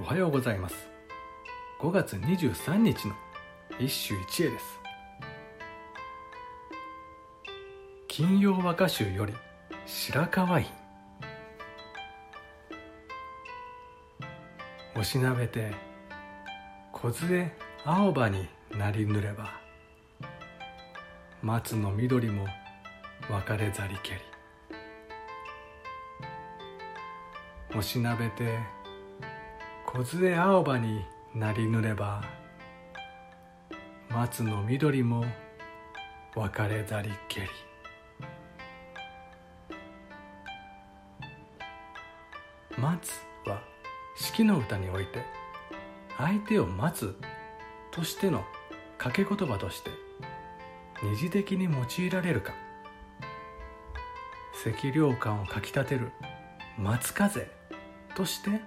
おはようございます。5月23日の一首一会です。金曜和歌集より白河院。おしなべて梢青葉になりぬれば松の緑も別れざりけり。おしなべて梢青葉になりぬれば松の緑も別れざりけり。松は四季の歌において相手を待つとしての掛け言葉として二次的に用いられるか。赤涼感をかきたてる松風として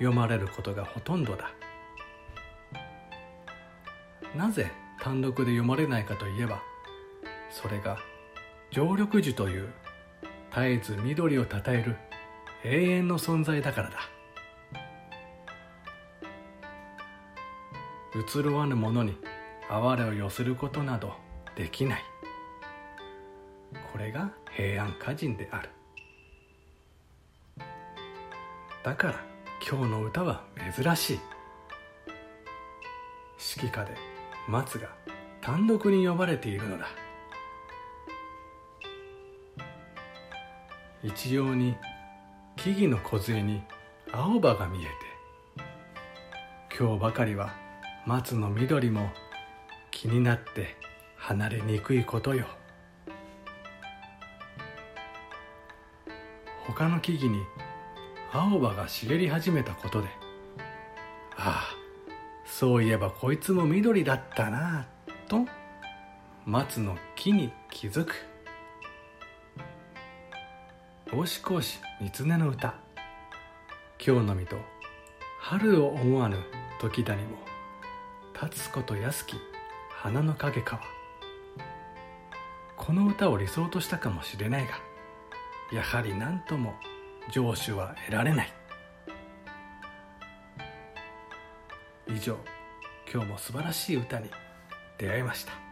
読まれることがほとんどだ。なぜ単独で読まれないかといえばそれが常緑樹という絶えず緑をたたえる永遠の存在だからだ。移ろわぬものに哀れを寄せることなどできない。これが平安歌人である。だから今日の歌は珍しい。指揮下で松が単独に呼ばれているのだ。一様に木々の梢に青葉が見えて今日ばかりは松の緑も気になって離れにくいことよ。他の木々に青葉が茂り始めたことで。ああそういえばこいつも緑だったなと松の木に気づく。大志講師三つの歌。今日の実と春を思わぬ時だにも立つこと安き花の影かはこの歌を理想としたかもしれないがやはり何とも成就は得られない。以上今日も素晴らしい歌に出会いました。